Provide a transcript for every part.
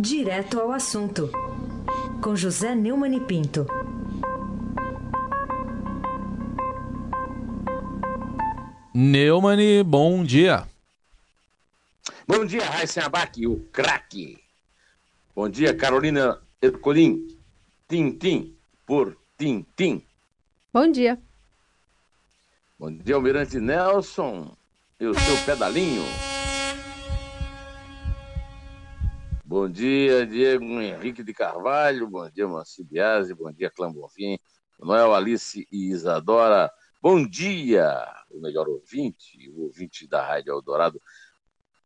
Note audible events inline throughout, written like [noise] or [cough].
Direto ao assunto, com José Neumann e Pinto. Neumann, bom dia. Bom dia, Raíssa Abac, o craque. Bom dia, Carolina Ercolim. Tim por Tim Bom dia. Bom dia, Almirante Nelson e o seu pedalinho. Bom dia, Diego Henrique de Carvalho. Bom dia, Manci Biasi. Bom dia, Clã Bonfim. Noel, Alice e Isadora. Bom dia, o melhor ouvinte, o ouvinte da Rádio Eldorado.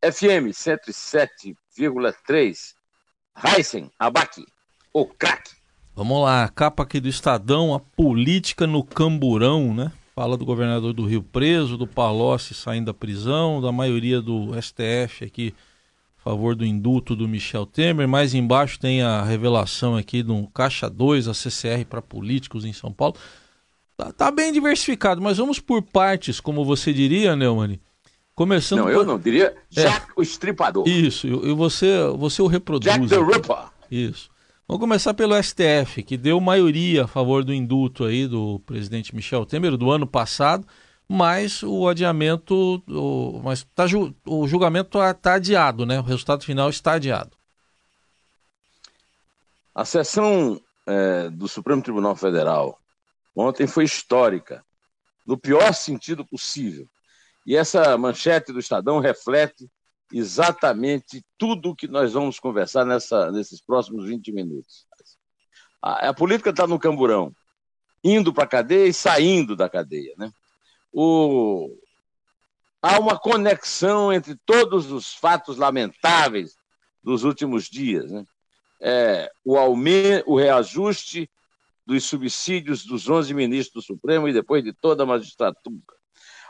FM 107,3. Heisen Abac, o craque. Vamos lá, capa aqui do Estadão, a política no camburão, né? Fala do governador do Rio preso, do Palocci saindo da prisão, da maioria do STF aqui a favor do indulto do Michel Temer. Mais embaixo tem a revelação aqui do Caixa 2, a CCR para políticos em São Paulo. Tá, tá, bem diversificado, mas vamos por partes, como você diria, Neumann. Começando Não, por... eu não diria Jack é. o Estripador. Isso, e você, você o reproduz. Jack the Ripper. Isso. Vamos começar pelo STF, que deu maioria a favor do indulto aí do presidente Michel Temer do ano passado, mas o adiamento, o, mas tá, o julgamento está tá adiado, né? O resultado final está adiado. A sessão é, do Supremo Tribunal Federal ontem foi histórica, no pior sentido possível. E essa manchete do Estadão reflete exatamente tudo o que nós vamos conversar nessa, nesses próximos 20 minutos. A, a política está no camburão, indo para a cadeia e saindo da cadeia. Né? O, há uma conexão entre todos os fatos lamentáveis dos últimos dias. Né? É, o, aumento, o reajuste dos subsídios dos 11 ministros do Supremo e depois de toda a magistratura.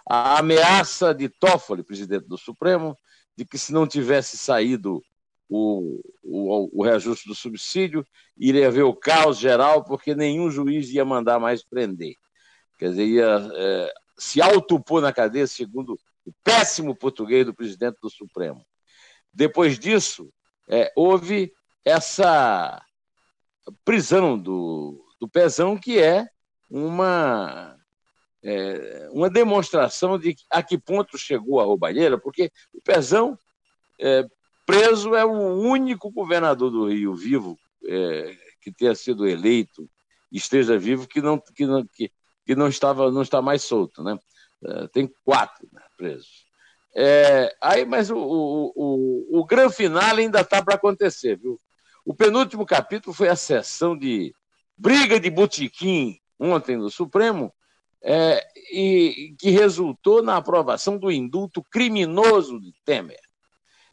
A ameaça de Toffoli, presidente do Supremo, de que se não tivesse saído o, o, o, reajuste do subsídio, iria haver o caos geral, porque nenhum juiz ia mandar mais prender. Quer dizer, ia é, se autopor na cadeia, segundo o péssimo português do presidente do Supremo. Depois disso, é, houve essa prisão do, do Pezão, que é uma é, uma demonstração de a que ponto chegou a roubalheira, porque o Pezão é, preso é o único governador do Rio vivo é, que tenha sido eleito, esteja vivo, que não, que não, que, que não, estava, não está mais solto. Né? É, tem quatro né, presos. É, aí, mas o, o, o, o grande final ainda está para acontecer. Viu? O penúltimo capítulo foi a sessão de briga de botequim ontem no Supremo, é, e que resultou na aprovação do indulto criminoso de Temer.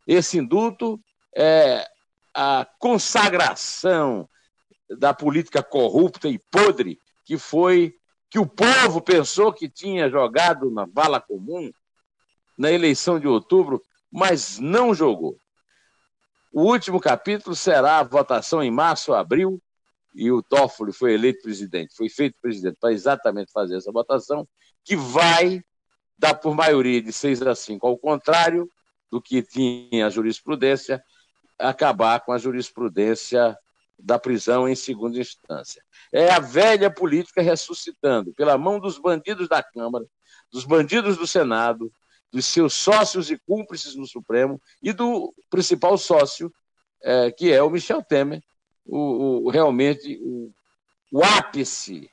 Esse indulto é a consagração da política corrupta e podre que foi que o povo pensou que tinha jogado na vala comum na eleição de outubro, mas não jogou. O último capítulo será a votação em março abril e o Toffoli foi eleito presidente, foi feito presidente para exatamente fazer essa votação, que vai dar por maioria de 6 a 5, ao contrário do que tinha a jurisprudência, acabar com a jurisprudência da prisão em segunda instância. É a velha política ressuscitando, pela mão dos bandidos da Câmara, dos bandidos do Senado, dos seus sócios e cúmplices no Supremo e do principal sócio, é, que é o Michel Temer, o, o realmente o, o ápice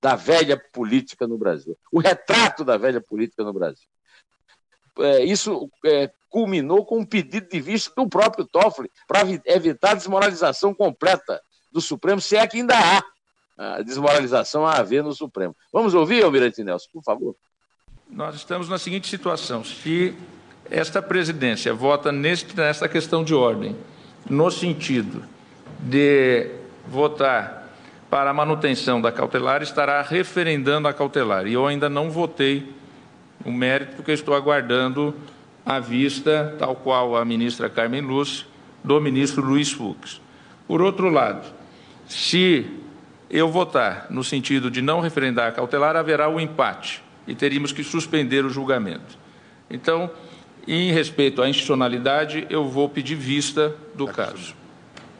da velha política no Brasil, o retrato da velha política no Brasil. É, isso é, culminou com um pedido de vista do próprio Toffoli para evitar a desmoralização completa do Supremo, se é que ainda há a desmoralização a haver no Supremo. Vamos ouvir, Almirante Nelson, por favor. Nós estamos na seguinte situação: se esta presidência vota neste, nesta questão de ordem, no sentido de votar para a manutenção da cautelar estará referendando a cautelar. E eu ainda não votei o mérito, porque estou aguardando a vista, tal qual a ministra Carmen Lúcia, do ministro Luiz Fux. Por outro lado, se eu votar no sentido de não referendar a cautelar, haverá o empate e teríamos que suspender o julgamento. Então, em respeito à institucionalidade, eu vou pedir vista do caso.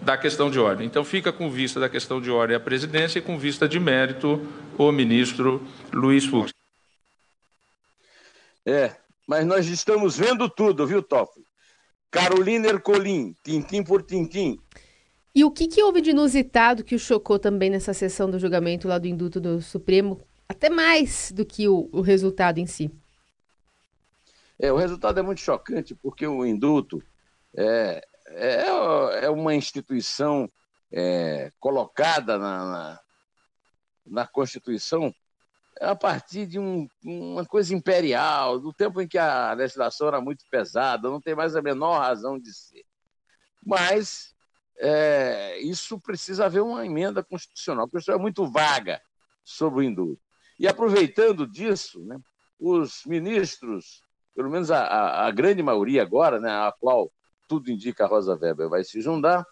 da questão de ordem. Então, fica com vista da questão de ordem a presidência e com vista de mérito o ministro Luiz Fux. É, mas nós estamos vendo tudo, viu, Toffoli? Carolina Ercolim, tintim por tintim. E o que, que houve de inusitado que o chocou também nessa sessão do julgamento lá do induto do Supremo, até mais do que o, o resultado em si? É, o resultado é muito chocante, porque o induto é, é, é uma instituição é, colocada na, na, na, Constituição a partir de um, uma coisa imperial, do tempo em que a legislação era muito pesada, não tem mais a menor razão de ser. Mas é, isso precisa haver uma emenda constitucional, porque isso é muito vaga sobre o indulto. E aproveitando disso, né, os ministros, pelo menos a, a, a, grande maioria agora, né, a qual tudo indica a Rosa Weber vai se juntar,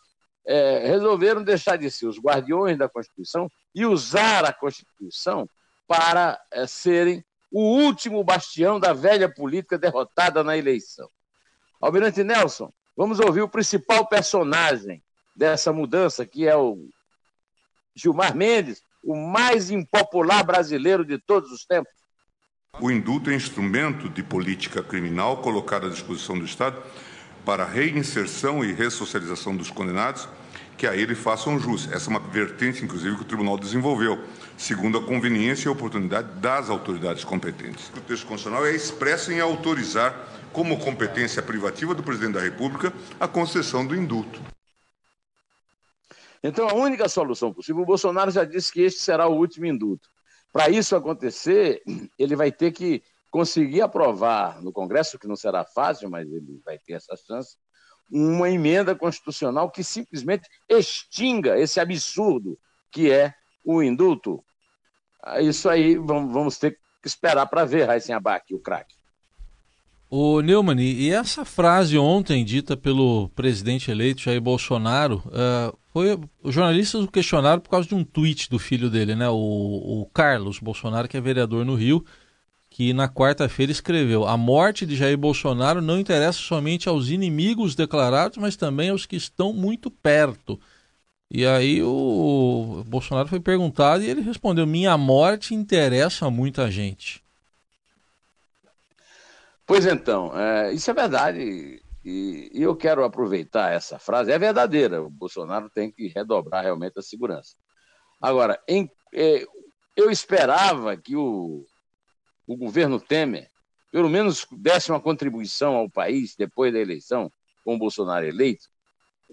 é, resolveram deixar de ser os guardiões da Constituição e usar a Constituição para é, serem o último bastião da velha política derrotada na eleição. Almirante Nelson, vamos ouvir o principal personagem dessa mudança, que é o Gilmar Mendes, o mais impopular brasileiro de todos os tempos. O indulto é instrumento de política criminal colocado à disposição do Estado para a reinserção e ressocialização dos condenados que a ele façam jus. Essa é uma vertente, inclusive, que o Tribunal desenvolveu, segundo a conveniência e oportunidade das autoridades competentes. O texto constitucional é expresso em autorizar, como competência privativa do Presidente da República, a concessão do indulto. Então, a única solução possível, o Bolsonaro já disse que este será o último indulto. Para isso acontecer, [clears throat] ele vai ter que conseguir aprovar no Congresso, que não será fácil, mas ele vai ter essa chance, uma emenda constitucional que simplesmente extinga esse absurdo que é o indulto. Isso aí vamos ter que esperar para ver, Raíssen Abac, o craque. O Neumann, e essa frase ontem dita pelo presidente eleito Jair Bolsonaro, uh, foi os jornalistas o questionaram por causa de um tweet do filho dele, né, o, o Carlos Bolsonaro, que é vereador no Rio, que na quarta-feira escreveu: A morte de Jair Bolsonaro não interessa somente aos inimigos declarados, mas também aos que estão muito perto. E aí o Bolsonaro foi perguntado e ele respondeu: Minha morte interessa muita gente. Pois então, é, isso é verdade. E, e, eu quero aproveitar essa frase, é verdadeira. O Bolsonaro tem que redobrar realmente a segurança. Agora, em, é, eu esperava que o, o governo Temer, pelo menos, desse uma contribuição ao país depois da eleição, com o Bolsonaro eleito,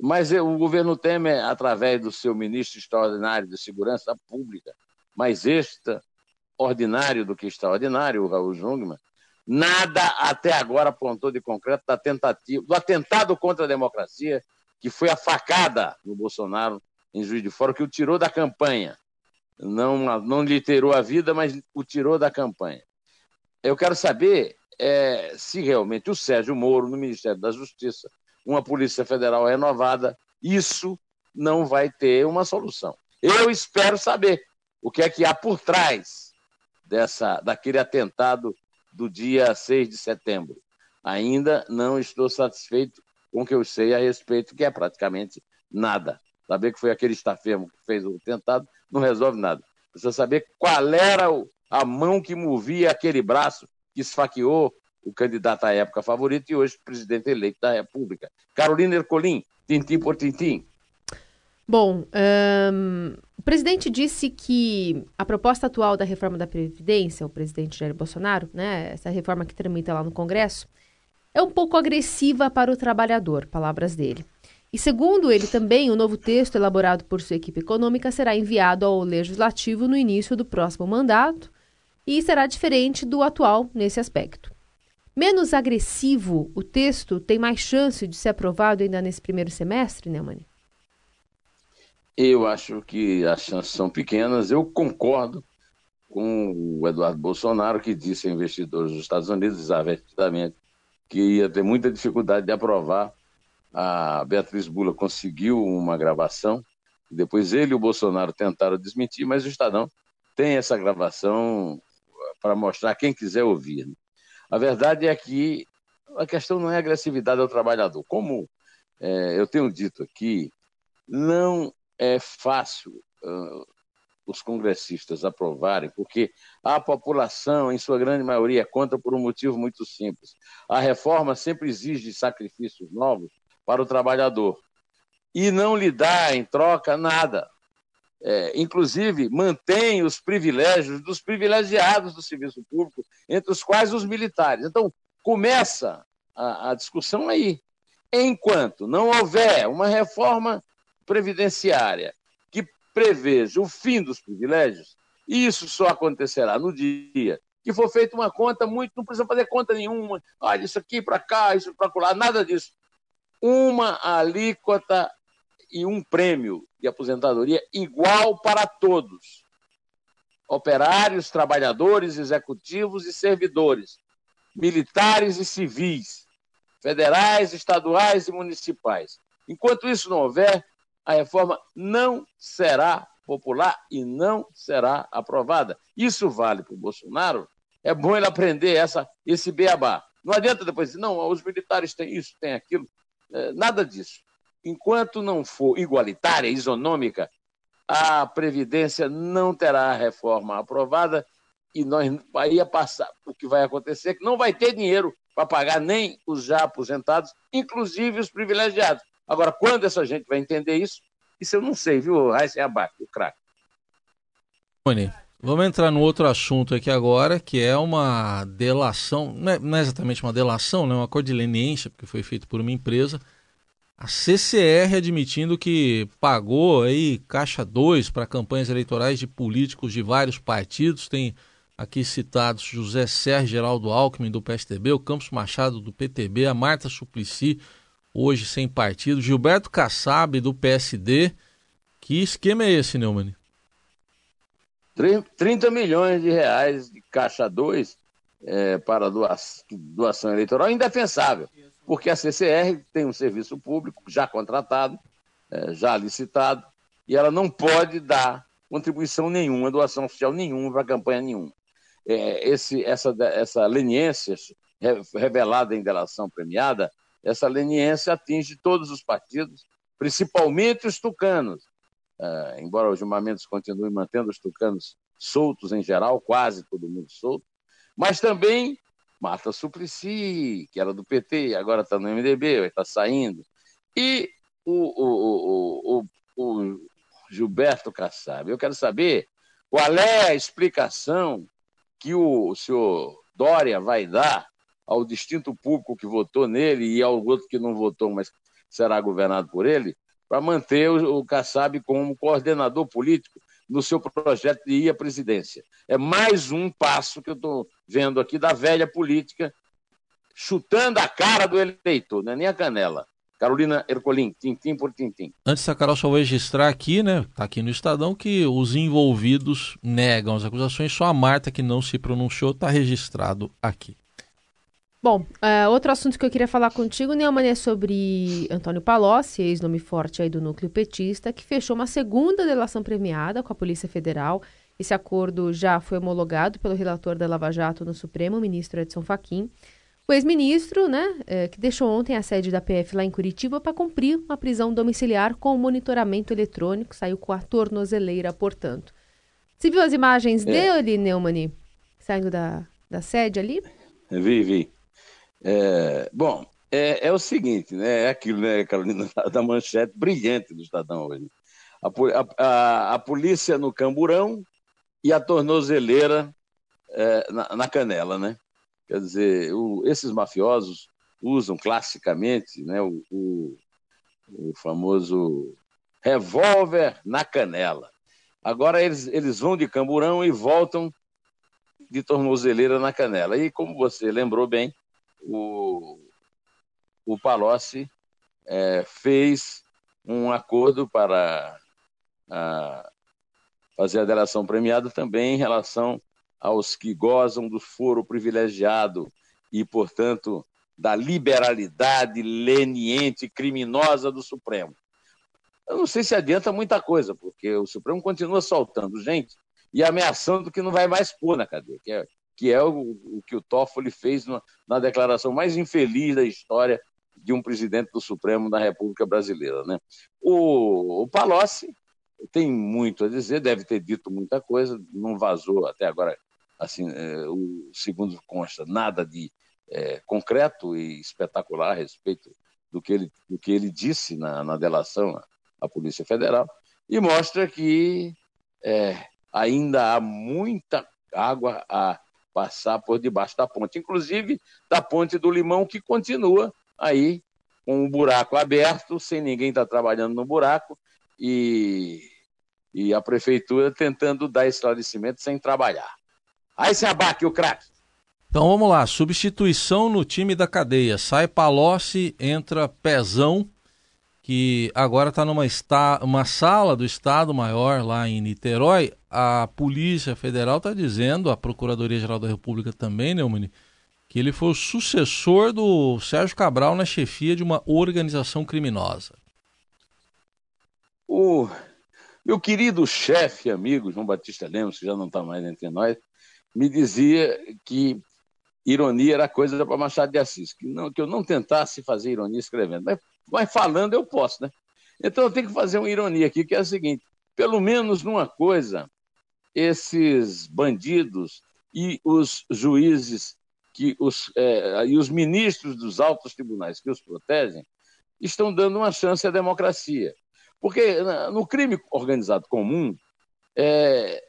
mas o governo Temer, através do seu ministro extraordinário de Segurança Pública, mais extraordinário do que extraordinário, o Raul Jungmann, Nada até agora apontou de concreto da tentativa, do atentado contra a democracia, que foi a facada no Bolsonaro em Juiz de Fora, que o tirou da campanha. Não, não lhe tirou a vida, mas o tirou da campanha. Eu quero saber é, se realmente o Sérgio Moro, no Ministério da Justiça, uma Polícia Federal renovada, isso não vai ter uma solução. Eu espero saber o que é que há por trás dessa, daquele atentado do dia 6 de setembro. Ainda não estou satisfeito com o que eu sei a respeito, que é praticamente nada. Saber que foi aquele estafermo que fez o tentado não resolve nada. Precisa saber qual era a mão que movia aquele braço que esfaqueou o candidato à época favorito e hoje presidente eleito da República. Carolina Ercolim, tintim por tintim. Bom, um, o presidente disse que a proposta atual da reforma da Previdência, o presidente Jair Bolsonaro, né, essa reforma que tramita lá no Congresso, é um pouco agressiva para o trabalhador, palavras dele. E segundo ele também, o novo texto elaborado por sua equipe econômica será enviado ao Legislativo no início do próximo mandato e será diferente do atual nesse aspecto. Menos agressivo, o texto tem mais chance de ser aprovado ainda nesse primeiro semestre, né, Mani? Eu acho que as chances são pequenas. Eu concordo com o Eduardo Bolsonaro, que disse a investidores dos Estados Unidos, exatamente, que ia ter muita dificuldade de aprovar. A Beatriz Bula conseguiu uma gravação, depois ele e o Bolsonaro tentaram desmentir, mas o Estadão tem essa gravação para mostrar quem quiser ouvir. A verdade é que a questão não é agressividade ao trabalhador. Como é, eu tenho dito aqui, não é fácil uh, os congressistas aprovarem, porque a população, em sua grande maioria, é contra por um motivo muito simples. A reforma sempre exige sacrifícios novos para o trabalhador e não lhe dá em troca nada. É, inclusive, mantém os privilégios dos privilegiados do serviço público, entre os quais os militares. Então, começa a, a discussão aí. Enquanto não houver uma reforma previdenciária que preveja o fim dos privilégios, isso só acontecerá no dia que for feita uma conta muito, não precisa fazer conta nenhuma, olha, isso aqui para cá, isso para lá, nada disso. Uma alíquota e um prêmio de aposentadoria igual para todos: operários, trabalhadores, executivos e servidores, militares e civis, federais, estaduais e municipais. Enquanto isso não houver, a reforma não será popular e não será aprovada. Isso vale para o Bolsonaro. É bom ele aprender essa, esse beabá. Não adianta depois dizer, não, os militares têm isso, têm aquilo. É, nada disso enquanto não for igualitária, isonômica, a Previdência não terá reforma aprovada e nós aí ia passar. O que vai acontecer é que não vai ter dinheiro para pagar nem os já aposentados, inclusive os privilegiados. Agora, quando essa gente vai entender isso? Isso eu não sei, viu, Raíssa Abac, o craque. Vamos entrar no outro assunto aqui agora, que é uma delação, não é, não é exatamente uma delação, não é uma leniência, porque foi feito por uma empresa, a CCR admitindo que pagou aí caixa 2 para campanhas eleitorais de políticos de vários partidos. Tem aqui citados José Sérgio Geraldo Alckmin do PSDB, o Campos Machado do PTB, a Marta Suplicy, hoje sem partido, Gilberto Kassab do PSD. Que esquema é esse, Neumann? 30 milhões de reais de caixa 2 é, para doação eleitoral indefensável porque a CCR tem um serviço público já contratado, é, já licitado, e ela não pode dar contribuição nenhuma, doação oficial nenhuma para campanha nenhuma. É, esse, essa, essa leniência revelada em delação premiada, essa leniência atinge todos os partidos, principalmente os tucanos. É, embora o Gilmar Mendes continue mantendo os tucanos soltos em geral, quase todo mundo solto, mas também Marta Suplicy, que era do PT, agora está no MDB, vai estar tá saindo. E o, o, o, o, Gilberto Kassab. Eu quero saber qual é a explicação que o senhor Dória vai dar ao distinto público que votou nele e ao outro que não votou, mas será governado por ele, para manter o Kassab como coordenador político no seu projeto de ir à presidência. É mais um passo que eu estou vendo aqui da velha política, chutando a cara do eleitor, não é nem a canela. Carolina Ercolim, tintim por tintim. Antes da Carol, só vou registrar aqui, né? Está aqui no Estadão, que os envolvidos negam as acusações, só a Marta que não se pronunciou está registrado aqui. Bom, uh, outro assunto que eu queria falar contigo, Neumann, é sobre Antônio Palocci, ex-nome forte aí do núcleo petista, que fechou uma segunda delação premiada com a Polícia Federal. Esse acordo já foi homologado pelo relator da Lava Jato no Supremo, o ministro Edson Fachin. O ex-ministro, né, é, que deixou ontem a sede da PF lá em Curitiba para cumprir uma prisão domiciliar com monitoramento eletrônico, saiu com a tornozeleira, portanto. Você viu as imagens é. dele, Neumann, saindo da, da sede ali? Vi, vi. É, bom, é, é, o seguinte, né? É aquilo, né, Carolina, [laughs] da manchete brilhante do Estadão hoje. A, a, a polícia no camburão e a tornozeleira é, na, na, canela, né? Quer dizer, o, esses mafiosos usam classicamente né, o, o, o famoso revólver na canela. Agora eles, eles vão de camburão e voltam de tornozeleira na canela. E como você lembrou bem, o, o Palocci é, fez um acordo para a, fazer a delação premiada também em relação aos que gozam do foro privilegiado e, portanto, da liberalidade leniente criminosa do Supremo. Eu não sei se adianta muita coisa, porque o Supremo continua soltando gente e ameaçando que não vai mais pôr na cadeia, que é que é o, o que o Toffoli fez na, na declaração mais infeliz da história de um presidente do Supremo da República Brasileira. Né? O, o Palocci tem muito a dizer, deve ter dito muita coisa, não vazou até agora, assim, é, o segundo consta, nada de é, concreto e espetacular a respeito do que ele, do que ele disse na, na delação à Polícia Federal, e mostra que é, ainda há muita água a passar por debaixo da ponte, inclusive da ponte do Limão, que continua aí com um buraco aberto, sem ninguém estar tá trabalhando no buraco, e, e a prefeitura tentando dar esclarecimento sem trabalhar. Aí se abaque o craque. Então vamos lá, substituição no time da cadeia. Sai Palocci, entra Pezão, que agora está numa uma sala do Estado Maior lá em Niterói. A Polícia Federal está dizendo, a Procuradoria-Geral da República também, Neumann, que ele foi o sucessor do Sérgio Cabral na chefia de uma organização criminosa. O meu querido chefe amigo João Batista Lemos, que já não está mais entre nós, me dizia que ironia era coisa para Machado de Assis, que, não, que eu não tentasse fazer ironia escrevendo, mas, mas falando eu posso, né? Então eu tenho que fazer uma ironia aqui, que é a seguinte: pelo menos numa coisa, esses bandidos e os juízes que os, é, e os ministros dos altos tribunais que os protegem estão dando uma chance à democracia. Porque no crime organizado comum, é,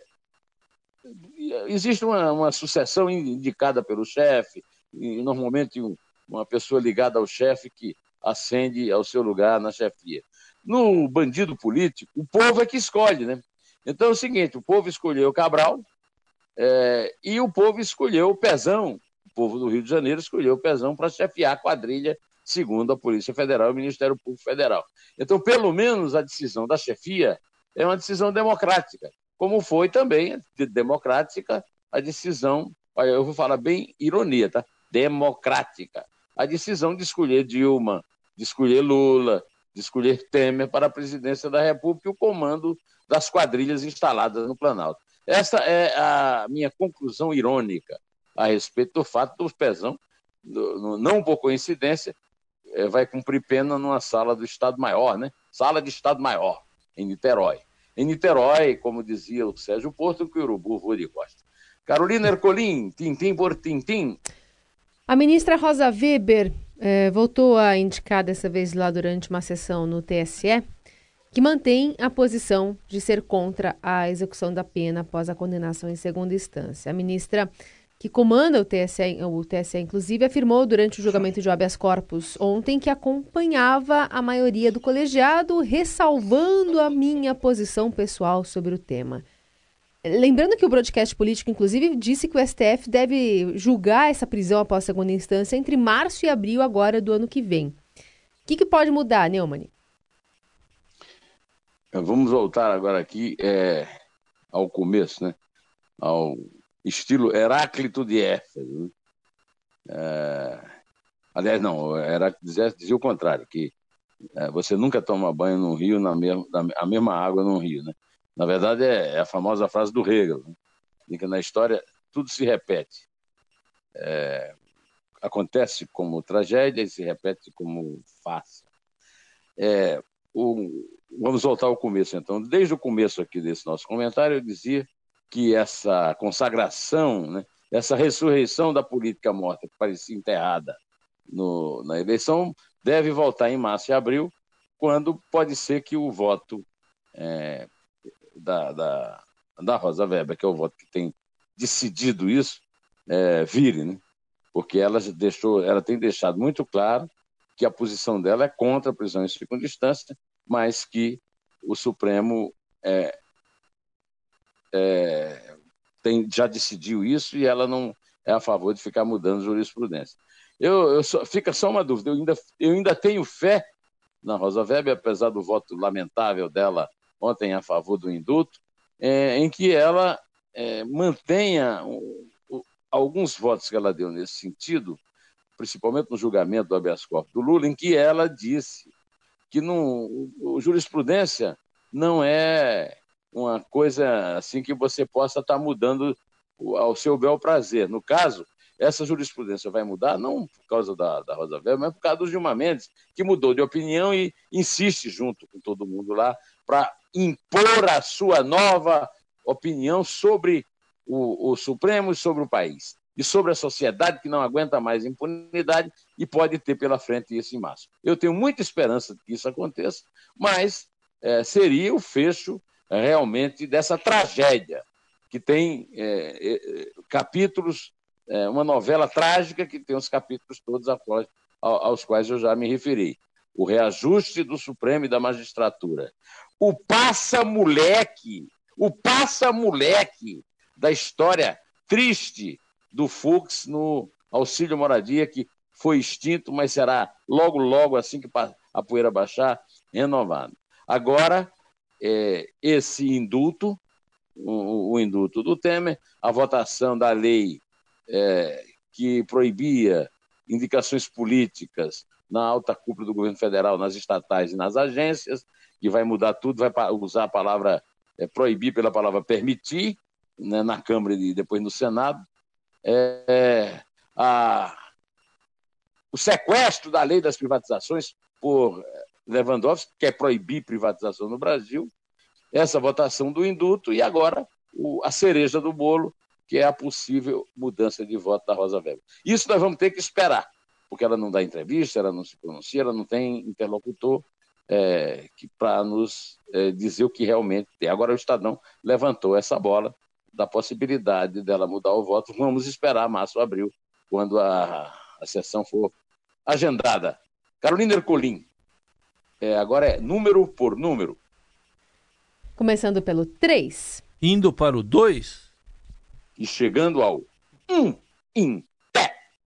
existe uma, uma sucessão indicada pelo chefe, normalmente uma pessoa ligada ao chefe que ascende ao seu lugar na chefia. No bandido político, o povo é que escolhe, né? Então é o seguinte: o povo escolheu Cabral é, e o povo escolheu o Pezão. O povo do Rio de Janeiro escolheu o Pezão para chefiar a quadrilha, segundo a Polícia Federal e o Ministério Público Federal. Então, pelo menos a decisão da chefia é uma decisão democrática como foi também democrática a decisão, eu vou falar bem ironia, tá? Democrática. A decisão de escolher Dilma, de escolher Lula, de escolher Temer para a presidência da República e o comando das quadrilhas instaladas no Planalto. Essa é a minha conclusão irônica a respeito do fato do Pezão, não por coincidência, é, vai cumprir pena numa sala do Estado Maior, né? Sala de Estado Maior, em Niterói. Em Niterói, como dizia o Sérgio Porto, que o urubu voa de costa. Carolina Ercolim, tintim por tintim. A ministra Rosa Weber eh, voltou a indicar dessa vez lá durante uma sessão no TSE que mantém a posição de ser contra a execução da pena após a condenação em segunda instância. A ministra que comanda o TSE, o TSE inclusive, afirmou durante o julgamento de habeas corpus ontem que acompanhava a maioria do colegiado, ressalvando a minha posição pessoal sobre o tema. Lembrando que o broadcast político, inclusive, disse que o STF deve julgar essa prisão após segunda instância entre março e abril agora do ano que vem. O que, que pode mudar, Neumann? Vamos voltar agora aqui é, ao começo, né? Ao estilo Heráclito de Éfeso. Né? É... Aliás, não, Heráclito dizia, dizia o contrário, que é, você nunca toma banho num rio, na mesma, a mesma água num rio. Né? Na verdade, é, é a famosa frase do Hegel, né? que na história tudo se repete. É, acontece como tragédia e se repete como farsa. É, o, vamos voltar ao começo, então. Desde o começo aqui desse nosso comentário, eu dizia que essa consagração, né, essa ressurreição da política morta, que parecia enterrada no, na eleição, deve voltar em março e abril, quando pode ser que o voto é, da, da, da, Rosa Weber, que é o voto que tem decidido isso, é, vire, né? porque ela, deixou, ela tem deixado muito claro que a posição dela é contra a prisão em segunda instância, mas que o Supremo é, é, tem, já decidiu isso e ela não é a favor de ficar mudando jurisprudência. Eu, eu só, fica só uma dúvida, eu ainda, eu ainda tenho fé na Rosa Weber, apesar do voto lamentável dela ontem a favor do indulto, é, em que ela é, mantenha alguns votos que ela deu nesse sentido, principalmente no julgamento do habeas corpus do Lula, em que ela disse que não, o, jurisprudência não é uma coisa assim que você possa estar tá mudando ao seu bel prazer. No caso, essa jurisprudência vai mudar, não por causa da, da Rosa Weber, mas por causa do Gilmar Mendes, que mudou de opinião e insiste junto com todo mundo lá para impor a sua nova opinião sobre o, o Supremo e sobre o país. E sobre a sociedade que não aguenta mais impunidade e pode ter pela frente isso em março. Eu tenho muita esperança de que isso aconteça, mas é, seria o fecho é, realmente dessa tragédia que tem é, é capítulos, é, uma novela trágica que tem os capítulos todos após, aos quais eu já me referi. O reajuste do Supremo e da magistratura. O passa-moleque, o passa-moleque da história triste do Fux no auxílio moradia, que foi extinto, mas será logo, logo, assim que a poeira baixar, renovado. Agora, é, esse indulto, o, o, indulto do Temer, a votação da lei é, que proibia indicações políticas na alta cúpula do governo federal, nas estatais e nas agências, que vai mudar tudo, vai usar a palavra é, proibir pela palavra permitir, né, na Câmara e depois no Senado. É, a, o sequestro da lei das privatizações por Lewandowski, que quer proibir privatização no Brasil, essa votação do indulto e agora o, a cereja do bolo, que é a possível mudança de voto da Rosa Weber. Isso nós vamos ter que esperar, porque ela não dá entrevista, ela não se pronuncia, ela não tem interlocutor é, para nos é, dizer o que realmente tem. Agora o Estadão levantou essa bola da possibilidade dela mudar o voto. Vamos esperar março, abril, quando a, a sessão for agendada. Carolina Ercolim, é, agora é número por número. Começando pelo 3. Indo para o 2. E chegando ao 1. Um, in.